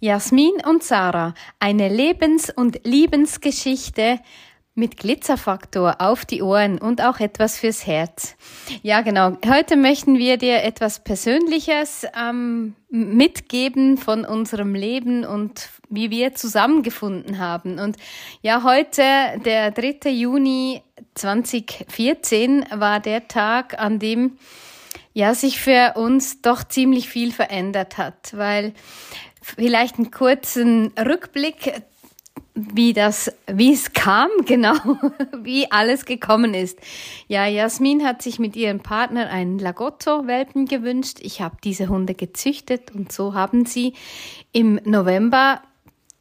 Jasmin und Sarah, eine Lebens- und Liebensgeschichte mit Glitzerfaktor auf die Ohren und auch etwas fürs Herz. Ja, genau. Heute möchten wir dir etwas Persönliches ähm, mitgeben von unserem Leben und wie wir zusammengefunden haben. Und ja, heute, der 3. Juni 2014, war der Tag, an dem ja sich für uns doch ziemlich viel verändert hat, weil vielleicht einen kurzen Rückblick, wie das, wie es kam, genau, wie alles gekommen ist. Ja, Jasmin hat sich mit ihrem Partner einen Lagotto-Welpen gewünscht. Ich habe diese Hunde gezüchtet und so haben sie im November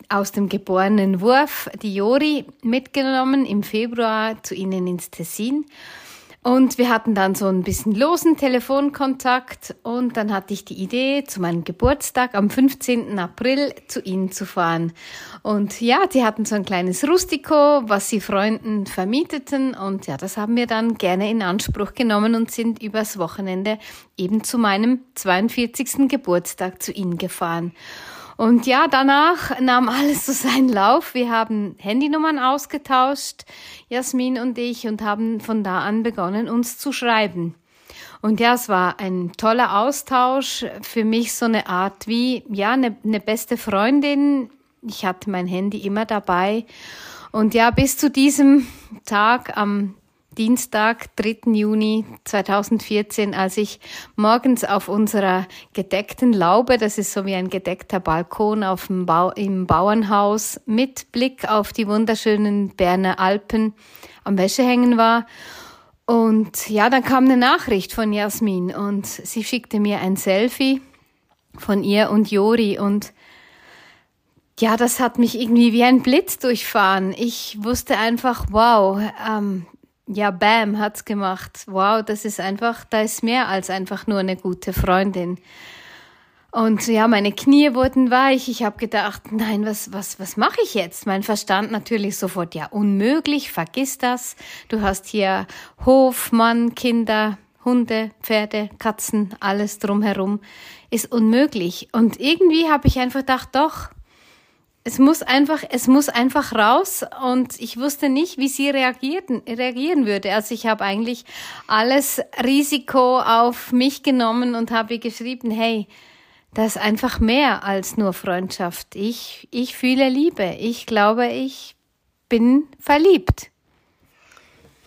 aus dem geborenen Wurf die Jori mitgenommen, im Februar zu ihnen ins Tessin. Und wir hatten dann so ein bisschen losen Telefonkontakt und dann hatte ich die Idee, zu meinem Geburtstag am 15. April zu ihnen zu fahren. Und ja, die hatten so ein kleines Rustico, was sie Freunden vermieteten und ja, das haben wir dann gerne in Anspruch genommen und sind übers Wochenende eben zu meinem 42. Geburtstag zu ihnen gefahren. Und ja, danach nahm alles so seinen Lauf. Wir haben Handynummern ausgetauscht, Jasmin und ich, und haben von da an begonnen, uns zu schreiben. Und ja, es war ein toller Austausch. Für mich so eine Art wie, ja, eine, eine beste Freundin. Ich hatte mein Handy immer dabei. Und ja, bis zu diesem Tag am Dienstag, 3. Juni 2014, als ich morgens auf unserer gedeckten Laube, das ist so wie ein gedeckter Balkon auf dem Bau, im Bauernhaus, mit Blick auf die wunderschönen Berner Alpen am Wäschehängen war. Und ja, dann kam eine Nachricht von Jasmin und sie schickte mir ein Selfie von ihr und Jori und ja, das hat mich irgendwie wie ein Blitz durchfahren. Ich wusste einfach, wow, ähm, ja, bam, hat's gemacht. Wow, das ist einfach, da ist mehr als einfach nur eine gute Freundin. Und ja, meine Knie wurden weich. Ich habe gedacht, nein, was, was, was mache ich jetzt? Mein Verstand natürlich sofort, ja, unmöglich, vergiss das. Du hast hier Hof, Mann, Kinder, Hunde, Pferde, Katzen, alles drumherum. Ist unmöglich. Und irgendwie habe ich einfach gedacht, doch, es muss einfach, es muss einfach raus und ich wusste nicht, wie sie reagierten, reagieren würde. Also ich habe eigentlich alles Risiko auf mich genommen und habe geschrieben, hey, das ist einfach mehr als nur Freundschaft. Ich, ich fühle Liebe. Ich glaube, ich bin verliebt.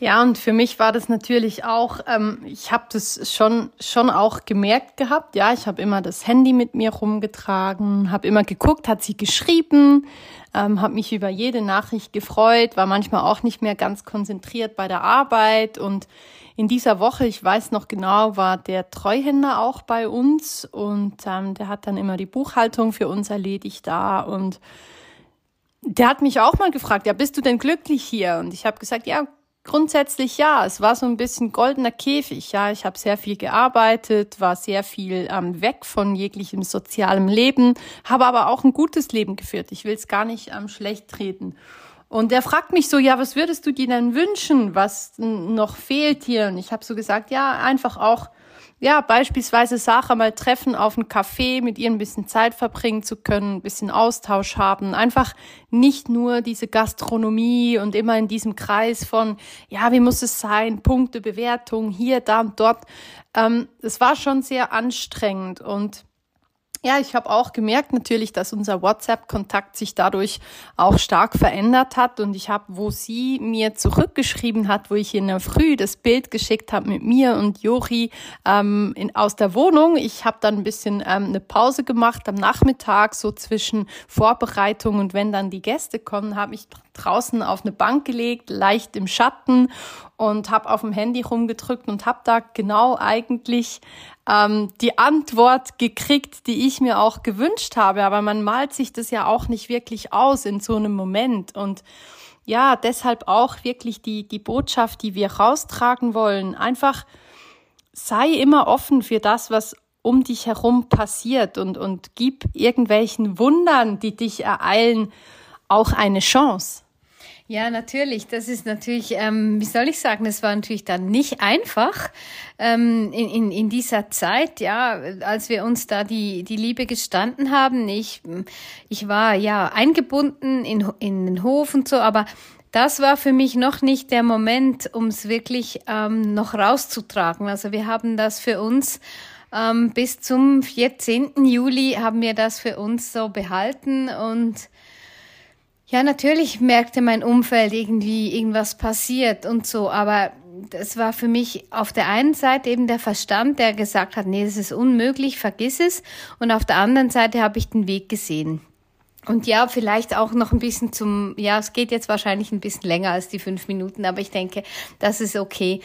Ja, und für mich war das natürlich auch, ähm, ich habe das schon, schon auch gemerkt gehabt. Ja, ich habe immer das Handy mit mir rumgetragen, habe immer geguckt, hat sie geschrieben, ähm, habe mich über jede Nachricht gefreut, war manchmal auch nicht mehr ganz konzentriert bei der Arbeit. Und in dieser Woche, ich weiß noch genau, war der Treuhänder auch bei uns und ähm, der hat dann immer die Buchhaltung für uns erledigt da und der hat mich auch mal gefragt, ja, bist du denn glücklich hier? Und ich habe gesagt, ja, Grundsätzlich ja, es war so ein bisschen goldener Käfig. Ja, ich habe sehr viel gearbeitet, war sehr viel ähm, weg von jeglichem sozialem Leben, habe aber auch ein gutes Leben geführt. Ich will es gar nicht ähm, schlecht treten. Und er fragt mich so, ja, was würdest du dir denn wünschen, was noch fehlt hier? Und ich habe so gesagt, ja, einfach auch ja, beispielsweise Sache mal treffen auf einen Café, mit ihr ein bisschen Zeit verbringen zu können, ein bisschen Austausch haben, einfach nicht nur diese Gastronomie und immer in diesem Kreis von, ja, wie muss es sein, Punkte, Bewertung, hier, da und dort. Ähm, es war schon sehr anstrengend und ja, ich habe auch gemerkt natürlich, dass unser WhatsApp-Kontakt sich dadurch auch stark verändert hat. Und ich habe, wo sie mir zurückgeschrieben hat, wo ich in der Früh das Bild geschickt habe mit mir und Jori ähm, in, aus der Wohnung. Ich habe dann ein bisschen ähm, eine Pause gemacht am Nachmittag, so zwischen Vorbereitung und wenn dann die Gäste kommen, habe ich draußen auf eine Bank gelegt, leicht im Schatten und habe auf dem Handy rumgedrückt und habe da genau eigentlich ähm, die Antwort gekriegt, die ich mir auch gewünscht habe. Aber man malt sich das ja auch nicht wirklich aus in so einem Moment. Und ja, deshalb auch wirklich die, die Botschaft, die wir raustragen wollen. Einfach sei immer offen für das, was um dich herum passiert und, und gib irgendwelchen Wundern, die dich ereilen, auch eine Chance. Ja, natürlich. Das ist natürlich, ähm, wie soll ich sagen, es war natürlich dann nicht einfach ähm, in, in, in dieser Zeit, ja, als wir uns da die, die Liebe gestanden haben. Ich, ich war ja eingebunden in, in den Hof und so, aber das war für mich noch nicht der Moment, um es wirklich ähm, noch rauszutragen. Also wir haben das für uns ähm, bis zum 14. Juli haben wir das für uns so behalten und ja, natürlich merkte mein Umfeld irgendwie irgendwas passiert und so, aber das war für mich auf der einen Seite eben der Verstand, der gesagt hat, nee, das ist unmöglich, vergiss es. Und auf der anderen Seite habe ich den Weg gesehen. Und ja, vielleicht auch noch ein bisschen zum, ja, es geht jetzt wahrscheinlich ein bisschen länger als die fünf Minuten, aber ich denke, das ist okay.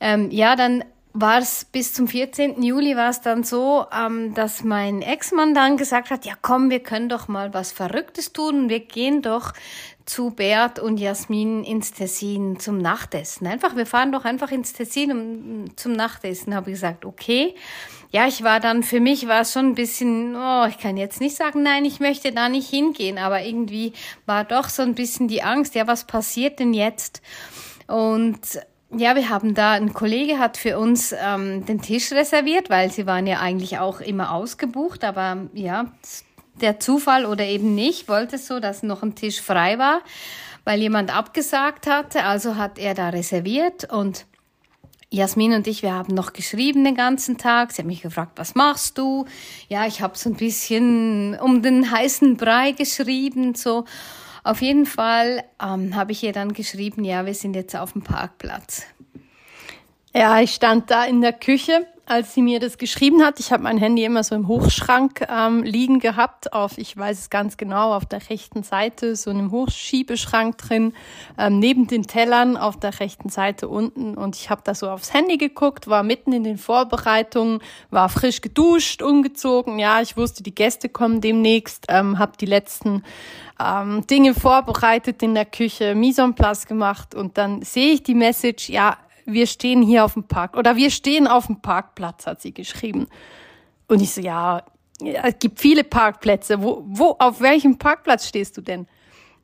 Ähm, ja, dann war es bis zum 14. Juli war es dann so, ähm, dass mein Ex-Mann dann gesagt hat, ja komm, wir können doch mal was Verrücktes tun. Wir gehen doch zu Bert und Jasmin ins Tessin zum Nachtessen. Einfach, wir fahren doch einfach ins Tessin um, zum Nachtessen. Habe ich gesagt, okay. Ja, ich war dann, für mich war es schon ein bisschen, oh, ich kann jetzt nicht sagen, nein, ich möchte da nicht hingehen, aber irgendwie war doch so ein bisschen die Angst, ja, was passiert denn jetzt? Und ja, wir haben da, ein Kollege hat für uns ähm, den Tisch reserviert, weil sie waren ja eigentlich auch immer ausgebucht, aber ja, der Zufall oder eben nicht wollte so, dass noch ein Tisch frei war, weil jemand abgesagt hatte, also hat er da reserviert und Jasmin und ich, wir haben noch geschrieben den ganzen Tag. Sie hat mich gefragt, was machst du? Ja, ich habe so ein bisschen um den heißen Brei geschrieben, so. Auf jeden Fall ähm, habe ich ihr dann geschrieben, ja, wir sind jetzt auf dem Parkplatz. Ja, ich stand da in der Küche, als sie mir das geschrieben hat. Ich habe mein Handy immer so im Hochschrank ähm, liegen gehabt, auf, ich weiß es ganz genau, auf der rechten Seite, so einem Hochschiebeschrank drin, ähm, neben den Tellern auf der rechten Seite unten. Und ich habe da so aufs Handy geguckt, war mitten in den Vorbereitungen, war frisch geduscht, umgezogen. Ja, ich wusste, die Gäste kommen demnächst, ähm, habe die letzten ähm, Dinge vorbereitet in der Küche, Mise en place gemacht und dann sehe ich die Message, ja, wir stehen hier auf dem Park oder wir stehen auf dem Parkplatz, hat sie geschrieben. Und ich so, ja, es gibt viele Parkplätze. Wo, wo, auf welchem Parkplatz stehst du denn?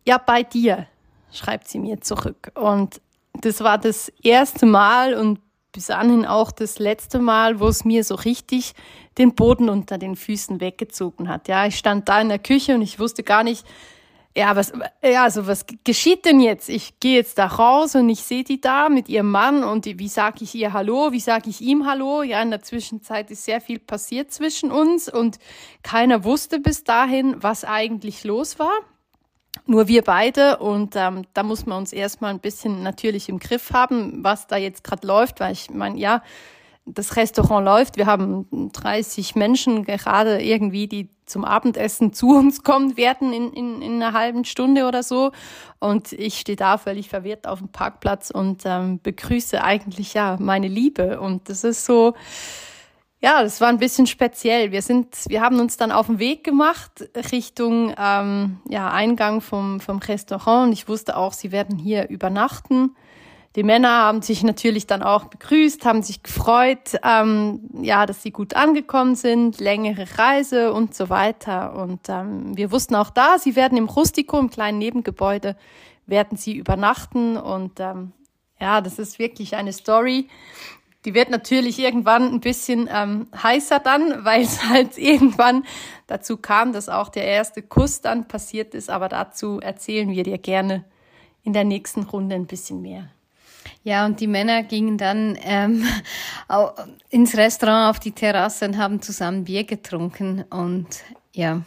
Ja, bei dir, schreibt sie mir zurück. Und das war das erste Mal und bis anhin auch das letzte Mal, wo es mir so richtig den Boden unter den Füßen weggezogen hat. Ja, ich stand da in der Küche und ich wusste gar nicht, ja, was, ja, also was geschieht denn jetzt? Ich gehe jetzt da raus und ich sehe die da mit ihrem Mann und die, wie sage ich ihr Hallo? Wie sage ich ihm Hallo? Ja, in der Zwischenzeit ist sehr viel passiert zwischen uns und keiner wusste bis dahin, was eigentlich los war. Nur wir beide und ähm, da muss man uns erstmal ein bisschen natürlich im Griff haben, was da jetzt gerade läuft, weil ich meine, ja, das Restaurant läuft. Wir haben 30 Menschen gerade irgendwie, die zum Abendessen zu uns kommen werden in, in, in einer halben Stunde oder so. Und ich stehe da völlig verwirrt auf dem Parkplatz und ähm, begrüße eigentlich ja meine Liebe. Und das ist so, ja, das war ein bisschen speziell. Wir sind, wir haben uns dann auf den Weg gemacht Richtung ähm, ja, Eingang vom, vom Restaurant. Und ich wusste auch, sie werden hier übernachten. Die Männer haben sich natürlich dann auch begrüßt, haben sich gefreut, ähm, ja, dass sie gut angekommen sind, längere Reise und so weiter. Und ähm, wir wussten auch da, sie werden im Rustico, im kleinen Nebengebäude, werden sie übernachten. Und ähm, ja, das ist wirklich eine Story. Die wird natürlich irgendwann ein bisschen ähm, heißer dann, weil es halt irgendwann dazu kam, dass auch der erste Kuss dann passiert ist. Aber dazu erzählen wir dir gerne in der nächsten Runde ein bisschen mehr. Ja, und die Männer gingen dann ähm, ins Restaurant auf die Terrasse und haben zusammen Bier getrunken und ja,